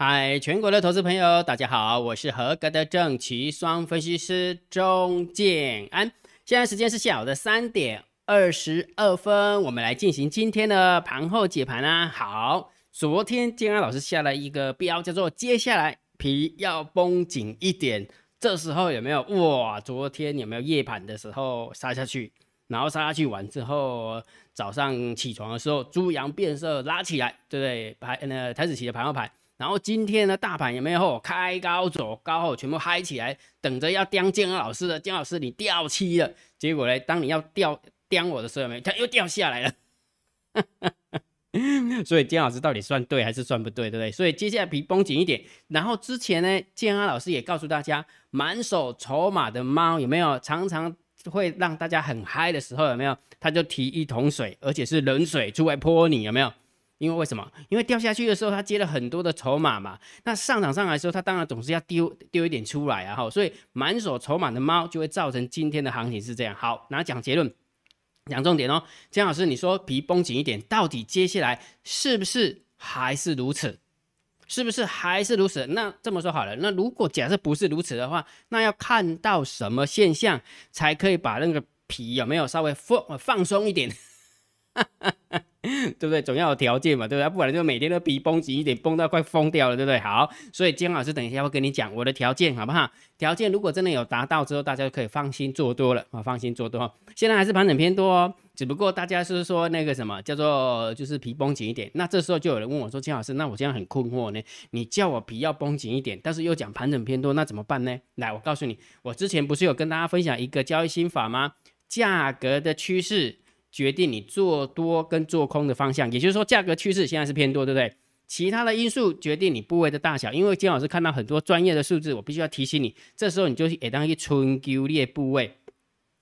嗨，全国的投资朋友，大家好，我是合格的正奇双分析师钟建安。现在时间是下午的三点二十二分，我们来进行今天的盘后解盘啊。好，昨天建安老师下了一个标，叫做接下来皮要绷紧一点。这时候有没有哇？昨天有没有夜盘的时候杀下去？然后杀下去完之后，早上起床的时候，猪羊变色拉起来，对不对？盘呃台子期的盘后盘。然后今天的大盘有没有开高走高后全部嗨起来，等着要刁建安老师的，建老师你掉期了。结果呢，当你要掉刁我的时候，有没有？它又掉下来了。所以建老师到底算对还是算不对，对不对？所以接下来皮绷紧一点。然后之前呢，建安老师也告诉大家，满手筹码的猫有没有常常会让大家很嗨的时候，有没有？他就提一桶水，而且是冷水出来泼你，有没有？因为为什么？因为掉下去的时候，他接了很多的筹码嘛。那上涨上来的时候，他当然总是要丢丢一点出来啊。哈，所以满手筹码的猫就会造成今天的行情是这样。好，那讲结论，讲重点哦。江老师，你说皮绷紧一点，到底接下来是不是还是如此？是不是还是如此？那这么说好了，那如果假设不是如此的话，那要看到什么现象才可以把那个皮有没有稍微放放松一点？对不对？总要有条件嘛，对不对？不然就每天都皮绷紧一点，绷到快疯掉了，对不对？好，所以姜老师等一下会跟你讲我的条件，好不好？条件如果真的有达到之后，大家就可以放心做多了啊，放心做多。现在还是盘整偏多哦，只不过大家是说那个什么叫做就是皮绷紧一点。那这时候就有人问我说：“姜老师，那我现在很困惑呢，你叫我皮要绷紧一点，但是又讲盘整偏多，那怎么办呢？”来，我告诉你，我之前不是有跟大家分享一个交易心法吗？价格的趋势。决定你做多跟做空的方向，也就是说，价格趋势现在是偏多，对不对？其他的因素决定你部位的大小。因为金老师看到很多专业的数字，我必须要提醒你，这时候你就也当一春丢列部位，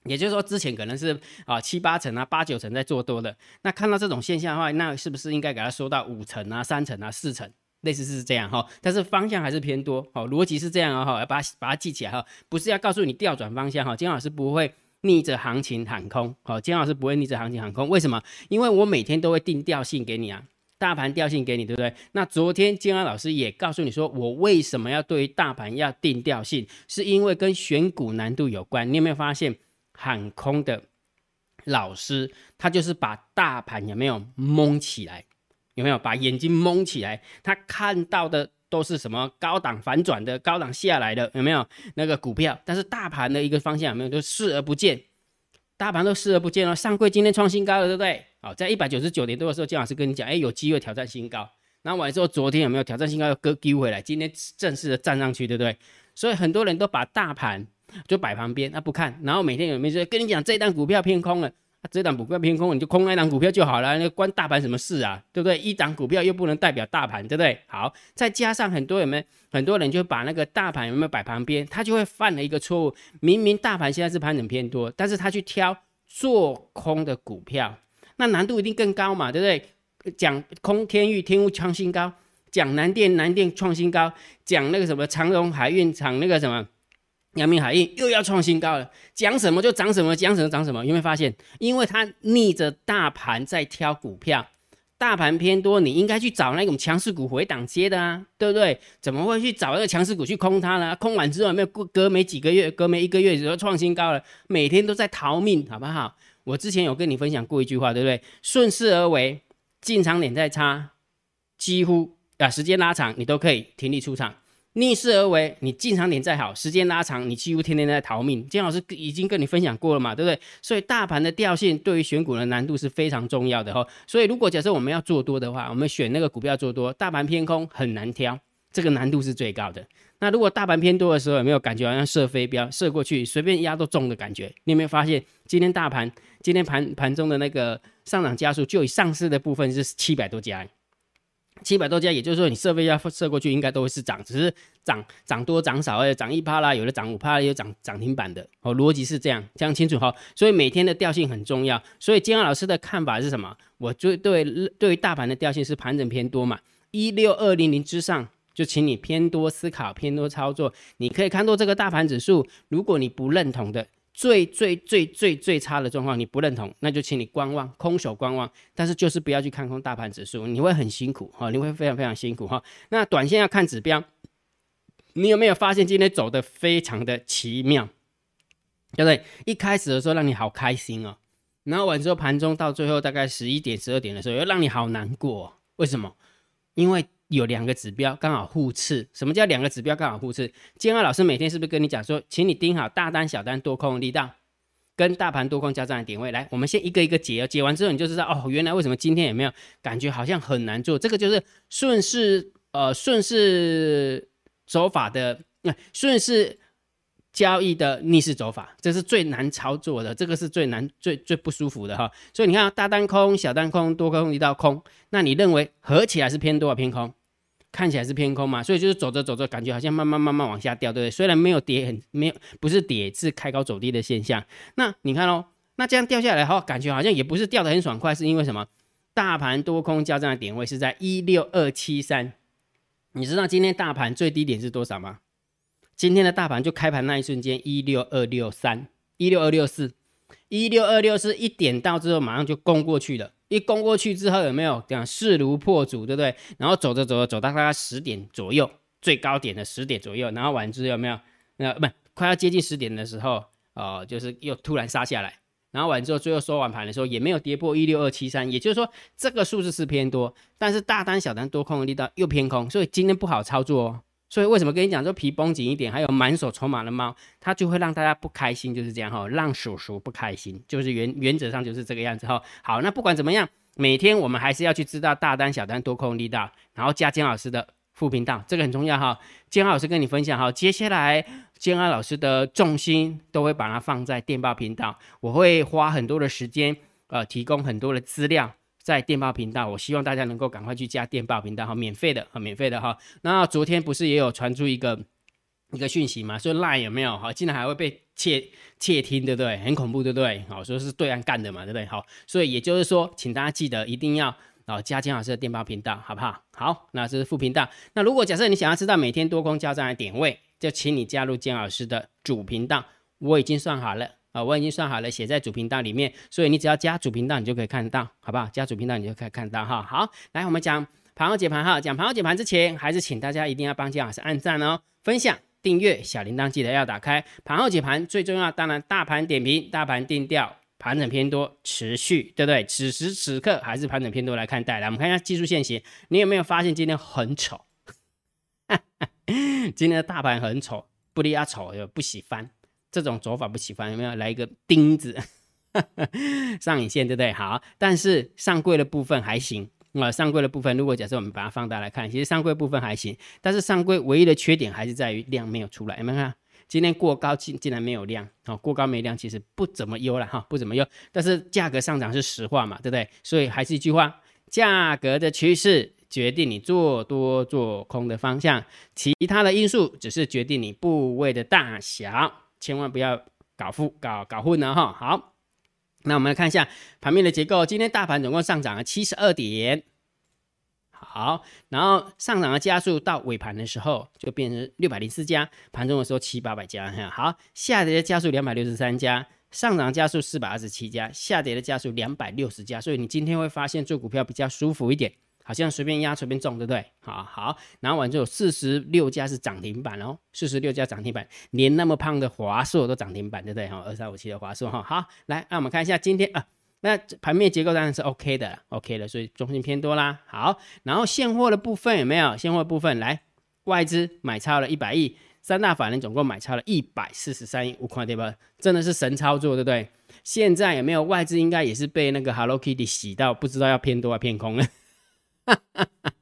也就是说，之前可能是啊七八成啊八九成在做多的，那看到这种现象的话，那是不是应该给它收到五成啊三成啊四成，类似是这样哈？但是方向还是偏多，好，逻辑是这样啊哈，要把把它记起来哈，不是要告诉你调转方向哈，金老师不会。逆着行情喊空，好，金老师不会逆着行情喊空，为什么？因为我每天都会定调性给你啊，大盘调性给你，对不对？那昨天金安老师也告诉你说，我为什么要对于大盘要定调性，是因为跟选股难度有关。你有没有发现喊空的老师，他就是把大盘有没有蒙起来？有没有把眼睛蒙起来？他看到的。都是什么高档反转的、高档下来的，有没有那个股票？但是大盘的一个方向有没有都视而不见？大盘都视而不见了。上柜今天创新高了，对不对？好，在一百九十九点多的时候，金老师跟你讲，哎，有机会挑战新高。然后完之后，昨天有没有挑战新高又割丢回来？今天正式的站上去，对不对？所以很多人都把大盘就摆旁边，他不看。然后每天有没有就跟你讲，这一单股票偏空了？这档股票偏空，你就空那档股票就好了，那关大盘什么事啊？对不对？一档股票又不能代表大盘，对不对？好，再加上很多有没有很多人就把那个大盘有没有摆旁边，他就会犯了一个错误。明明大盘现在是盘整偏多，但是他去挑做空的股票，那难度一定更高嘛，对不对？讲空天域天域创新高，讲南电南电创新高，讲那个什么长荣海运厂那个什么。阳明海运又要创新高了，讲什么就涨什么，讲什么涨什么。有没有发现？因为它逆着大盘在挑股票，大盘偏多，你应该去找那种强势股回档接的啊，对不对？怎么会去找那个强势股去空它呢？空完之后没有过隔没几个月，隔没一个月就创新高了，每天都在逃命，好不好？我之前有跟你分享过一句话，对不对？顺势而为，进场点再差，几乎啊时间拉长，你都可以停利出场。逆势而为，你进场点再好，时间拉长，你几乎天天在逃命。金老师已经跟你分享过了嘛，对不对？所以大盘的调性对于选股的难度是非常重要的哈。所以如果假设我们要做多的话，我们选那个股票做多，大盘偏空很难挑，这个难度是最高的。那如果大盘偏多的时候，有没有感觉好像射飞镖，射过去随便压都中的感觉？你有没有发现今天大盘今天盘盘中的那个上涨加速，就以上市的部分是七百多家。七百多家，也就是说你设备要设过去，应该都会是涨，只是涨涨多涨少，而且涨一趴啦，有的涨五趴，有涨涨停板的。哦，逻辑是这样，这样清楚哈。所以每天的调性很重要。所以金安老师的看法是什么？我最对对于大盘的调性是盘整偏多嘛，一六二零零之上，就请你偏多思考，偏多操作。你可以看多这个大盘指数，如果你不认同的。最最最最最差的状况，你不认同，那就请你观望，空手观望。但是就是不要去看空大盘指数，你会很辛苦哈，你会非常非常辛苦哈。那短线要看指标，你有没有发现今天走的非常的奇妙，对不对？一开始的时候让你好开心哦，然后完之后盘中到最后大概十一点十二点的时候，又让你好难过。为什么？因为有两个指标刚好互斥。什么叫两个指标刚好互斥？建二老师每天是不是跟你讲说，请你盯好大单、小单、多空力道跟大盘多空交战的点位？来，我们先一个一个解，解完之后你就知道哦，原来为什么今天也没有感觉好像很难做？这个就是顺势呃顺势走法的，那顺势。交易的逆势走法，这是最难操作的，这个是最难、最最不舒服的哈。所以你看，大单空、小单空、多空一道空，那你认为合起来是偏多啊偏空？看起来是偏空嘛，所以就是走着走着，感觉好像慢慢慢慢往下掉，对不对？虽然没有跌，很没有不是跌，是开高走低的现象。那你看哦，那这样掉下来哈，感觉好像也不是掉的很爽快，是因为什么？大盘多空交战的点位是在一六二七三，你知道今天大盘最低点是多少吗？今天的大盘就开盘那一瞬间，一六二六三，一六二六四，一六二六四一点到之后，马上就攻过去了。一攻过去之后，有没有讲势如破竹，对不对？然后走着走着走到大概十点左右，最高点的十点左右，然后晚之有没有？那不快要接近十点的时候，哦，就是又突然杀下来。然后完之后，最后收完盘的时候也没有跌破一六二七三，也就是说这个数字是偏多，但是大单小单多空的力道又偏空，所以今天不好操作哦。所以为什么跟你讲说皮绷紧一点，还有满手筹码的猫，它就会让大家不开心，就是这样哈，让叔叔不开心，就是原原则上就是这个样子哈。好，那不管怎么样，每天我们还是要去知道大单、小单、多空力道，然后加姜老师的副频道，这个很重要哈。姜老师跟你分享哈，接下来姜老师的重心都会把它放在电报频道，我会花很多的时间，呃，提供很多的资料。在电报频道，我希望大家能够赶快去加电报频道哈，免费的哈，免费的哈。那昨天不是也有传出一个一个讯息嘛？说烂有没有哈，竟然还会被窃窃听，对不对？很恐怖，对不对？好，说是对岸干的嘛，对不对？好，所以也就是说，请大家记得一定要啊加金老师的电报频道，好不好？好，那这是副频道。那如果假设你想要知道每天多空交战的点位，就请你加入金老师的主频道，我已经算好了。啊，我已经算好了，写在主频道里面，所以你只要加主频道，你就可以看得到，好不好？加主频道，你就可以看到哈。好，来，我们讲盘后解盘哈。讲盘后解盘之前，还是请大家一定要帮金老师按赞哦，分享、订阅，小铃铛记得要打开。盘后解盘最重要，当然大盘点评、大盘定调，盘整偏多，持续，对不对？此时此刻还是盘整偏多来看待。来，我们看一下技术线型，你有没有发现今天很丑？今天的大盘很丑，不离啊丑又不喜欢。这种走法不喜欢，有没有来一个钉子 上影线，对不对？好，但是上柜的部分还行啊。上柜的部分，如果假设我们把它放大来看，其实上柜部分还行，但是上柜唯一的缺点还是在于量没有出来。有没有看？今天过高竟竟然没有量啊？过高没量，其实不怎么优了哈，不怎么优。但是价格上涨是实话嘛，对不对？所以还是一句话，价格的趋势决定你做多做空的方向，其他的因素只是决定你部位的大小。千万不要搞混搞搞混了哈。好，那我们来看一下盘面的结构。今天大盘总共上涨了七十二点，好，然后上涨的加速到尾盘的时候就变成六百零四家，盘中的时候七八百家哈。好，下跌的加速两百六十三家，上涨加速四百二十七家，下跌的加速两百六十家。所以你今天会发现做股票比较舒服一点。好像随便压随便中，对不对？好好，然后完之后四十六家是涨停板哦，四十六家涨停板，连那么胖的华硕都涨停板，对不对？哈，二三五七的华硕哈，好，来，那我们看一下今天啊，那盘面结构当然是 OK 的，OK 的，所以中心偏多啦。好，然后现货的部分有没有？现货部分来，外资买超了一百亿，三大法人总共买超了一百四十三亿，五块对吧？真的是神操作，对不对？现在有没有外资？应该也是被那个 Hello Kitty 洗到，不知道要偏多还偏空了。哈哈哈，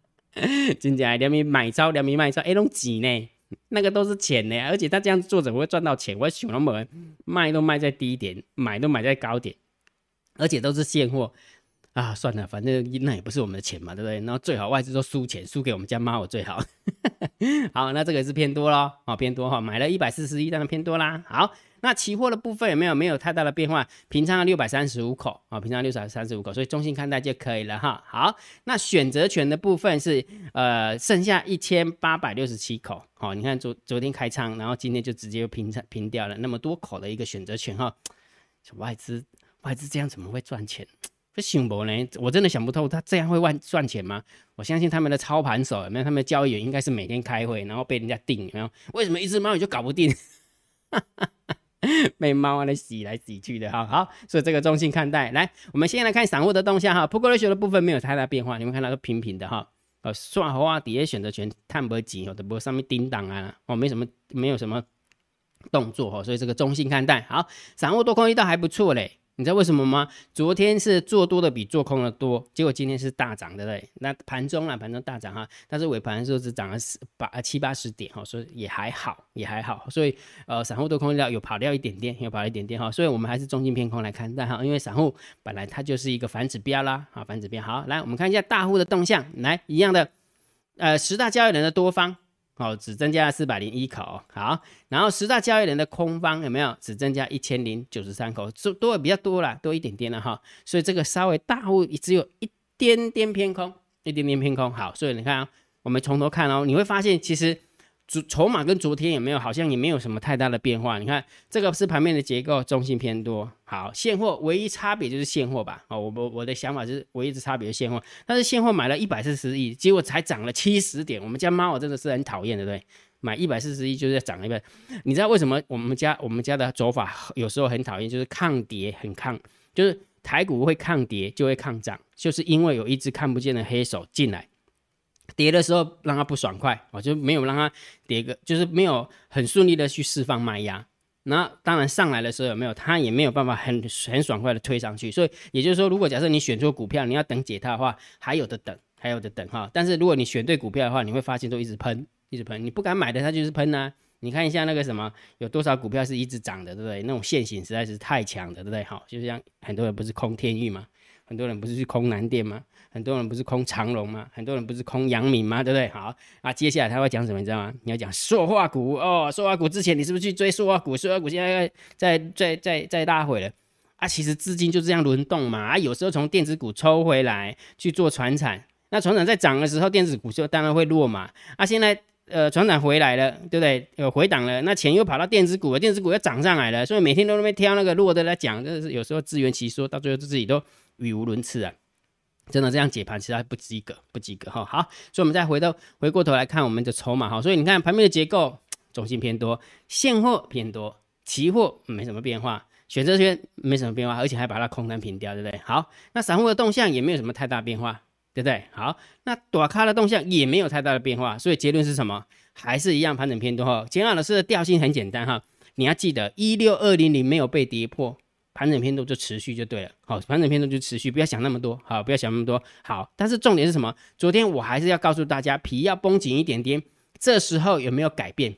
真假两米买超，两米卖超，哎，拢钱呢？那个都是钱呢，而且他这样做怎么会赚到钱？我想那么卖都卖在低点，买都买在高点，而且都是现货。啊，算了，反正那也不是我们的钱嘛，对不对？然后最好外资都输钱，输给我们家猫我最好。好，那这个是偏多咯，哦，偏多哈，买了一百四十一，当然偏多啦。好，那期货的部分有没有没有太大的变化？平仓六百三十五口啊，平仓六百三十五口，所以中性看待就可以了哈。好，那选择权的部分是呃剩下一千八百六十七口，好，你看昨昨天开仓，然后今天就直接平仓平掉了那么多口的一个选择权哈，外资外资这样怎么会赚钱？这想不呢？我真的想不透，他这样会赚赚钱吗？我相信他们的操盘手有没有？他们的交易员应该是每天开会，然后被人家定有没有？为什么一只猫你就搞不定？被猫来洗来洗去的哈。好，所以这个中性看待。来，我们先来看散户的动向哈。不过热血的部分没有太大变化，你们看到都平平的哈。呃，算好啊，底下选择权探不紧哦，的不上面叮当啊，哦，没什么没有什么动作哈，所以这个中性看待。好，散户多空一道还不错嘞。你知道为什么吗？昨天是做多的比做空的多，结果今天是大涨的嘞。那盘中啊，盘中大涨哈，但是尾盘的时候只涨了十八七八十点哈，所以也还好，也还好。所以呃，散户多空掉有跑掉一点点，有跑一点点哈，所以我们还是中性偏空来看待哈，因为散户本来它就是一个反指标啦，啊，反指标。好，来我们看一下大户的动向，来一样的，呃，十大交易人的多方。哦，只增加了四百零一口。好，然后十大交易人的空方有没有？只增加一千零九十三口，是多的比较多了，多一点点了哈。所以这个稍微大户只有一点点偏空，一点点偏空。好，所以你看啊，我们从头看哦，你会发现其实。主筹码跟昨天有没有好像也没有什么太大的变化？你看这个是盘面的结构，中性偏多。好，现货唯一差别就是现货吧。哦，我我我的想法就是唯一的差别是现货，但是现货买了一百四十亿，结果才涨了七十点。我们家猫真的是很讨厌，对不对？买一百四十亿就是涨一倍。你知道为什么我们家我们家的走法有时候很讨厌？就是抗跌很抗，就是台股会抗跌就会抗涨，就是因为有一只看不见的黑手进来。跌的时候让它不爽快，我就没有让它跌个，就是没有很顺利的去释放卖压。那当然上来的时候有没有，它也没有办法很很爽快的推上去。所以也就是说，如果假设你选错股票，你要等解套的话，还有的等，还有的等哈。但是如果你选对股票的话，你会发现都一直喷，一直喷。你不敢买的，它就是喷呐。你看一下那个什么，有多少股票是一直涨的，对不对？那种线型实在是太强的，对不对？好，就像很多人不是空天域嘛，很多人不是去空南电吗？很多人不是空长龙吗？很多人不是空阳明吗？对不对？好，那接下来他会讲什么？你知道吗？你要讲塑化股哦，塑化股之前你是不是去追塑化股？塑化股现在在在在在拉回了啊！其实资金就这样轮动嘛啊，有时候从电子股抽回来去做船产，那船产在涨的时候，电子股就当然会落嘛啊！现在呃船产回来了，对不对？有回档了，那钱又跑到电子股了，电子股又涨上来了，所以每天都那边挑那个弱的来讲，就是有时候自圆其说，到最后自己都语无伦次啊。真的这样解盘，其实还不及格，不及格哈。好，所以我们再回到回过头来看我们的筹码哈。所以你看盘面的结构，中性偏多，现货偏多，期货没什么变化，选择权没什么变化，而且还把它空单平掉，对不对？好，那散户的动向也没有什么太大变化，对不对？好，那短咖的动向也没有太大的变化，所以结论是什么？还是一样盘整偏多哈。简老师的调性很简单哈，你要记得一六二零零没有被跌破。盘整偏度就持续就对了，好，盘整偏度就持续，不要想那么多，好，不要想那么多，好。但是重点是什么？昨天我还是要告诉大家，皮要绷紧一点点。这时候有没有改变？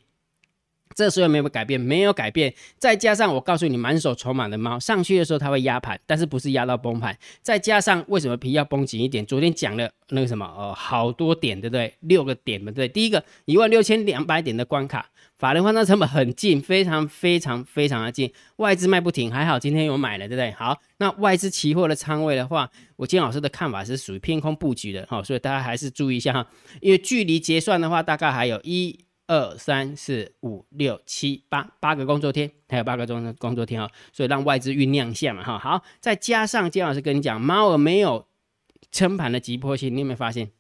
这时候没有改变？没有改变。再加上我告诉你，满手筹码的猫上去的时候它会压盘，但是不是压到崩盘。再加上为什么皮要绷紧一点？昨天讲了那个什么，呃，好多点，对不对？六个点，对不对？第一个一万六千两百点的关卡。法人换仓成本很近，非常非常非常的近，外资卖不停，还好今天有买了，对不对？好，那外资期货的仓位的话，我金老师的看法是属于偏空布局的，哈，所以大家还是注意一下哈，因为距离结算的话，大概还有一二三四五六七八八个工作天，还有八个钟工作天哦，所以让外资酝酿一下嘛，哈，好，再加上金老师跟你讲，猫儿没有撑盘的急迫性，你有没有发现？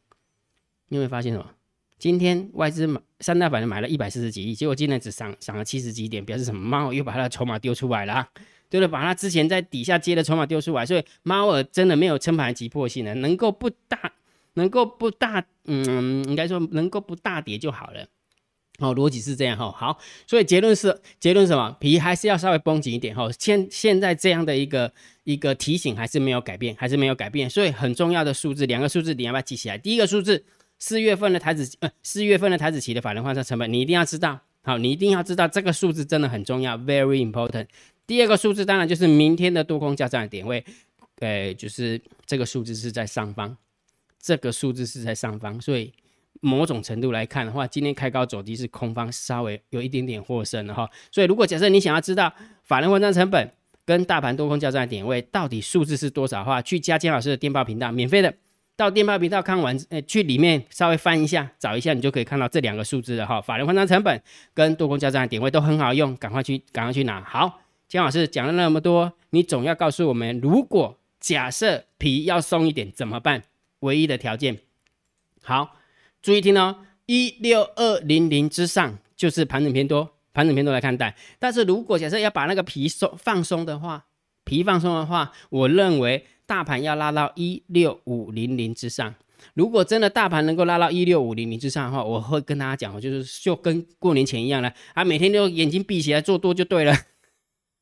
你有没有发现什么？今天外资买三大板的买了一百四十几亿，结果今天只涨涨了七十几点，表示什么？猫又把它的筹码丢出来了，啊对了？把它之前在底下接的筹码丢出来，所以猫儿真的没有撑盘急迫性了，能够不大，能够不大，嗯，应该说能够不大跌就好了。哦，逻辑是这样哈。好，所以结论是结论什么？皮还是要稍微绷紧一点哈。现现在这样的一个一个提醒还是没有改变，还是没有改变。所以很重要的数字，两个数字你要不要记起来？第一个数字。四月份的台子，呃，四月份的台子期的法人换算成本，你一定要知道，好，你一定要知道这个数字真的很重要，very important。第二个数字当然就是明天的多空交战点位，呃，就是这个数字是在上方，这个数字是在上方，所以某种程度来看的话，今天开高走低是空方稍微有一点点获胜了哈。所以如果假设你想要知道法人换仓成本跟大盘多空交战的点位到底数字是多少的话，去加金老师的电报频道，免费的。到电报频道看完，呃，去里面稍微翻一下，找一下，你就可以看到这两个数字了哈。法人换仓成本跟多空交战的点位都很好用，赶快去，赶快去拿。好，姜老师讲了那么多，你总要告诉我们，如果假设皮要松一点怎么办？唯一的条件，好，注意听哦，一六二零零之上就是盘整偏多，盘整偏多来看待。但是如果假设要把那个皮松放松的话，皮放松的话，我认为。大盘要拉到一六五零零之上，如果真的大盘能够拉到一六五零零之上的话，我会跟大家讲，就是就跟过年前一样了，啊，每天都眼睛闭起来做多就对了，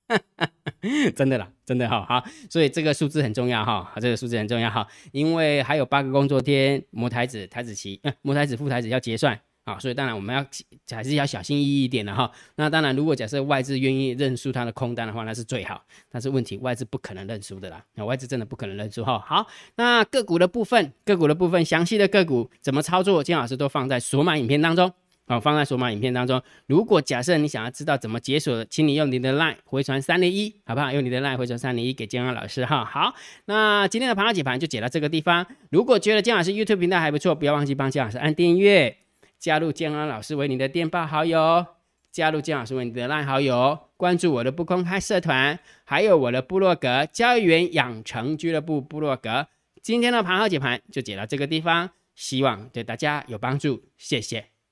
真的啦，真的哈，好，所以这个数字很重要哈，这个数字很重要哈，因为还有八个工作天，模台子、台子期、摩台子、副台子要结算。好，所以当然我们要还是要小心翼翼一点的哈。那当然，如果假设外资愿意认输它的空单的话，那是最好。但是问题，外资不可能认输的啦。那外资真的不可能认输哈。好，那个股的部分，个股的部分，详细的个股怎么操作，金老师都放在索马影片当中。好，放在数码影片当中。如果假设你想要知道怎么解锁，请你用你的 line 回传三零一，好不好？用你的 line 回传三零一给建安老师哈。好，那今天的盘后解盘就解到这个地方。如果觉得建老师 YouTube 频道还不错，不要忘记帮建老师按订阅。加入建安老师为你的电报好友，加入建老师为你的 LINE 好友，关注我的不公开社团，还有我的部落格交易员养成俱乐部部落格。今天的盘后解盘就解到这个地方，希望对大家有帮助，谢谢，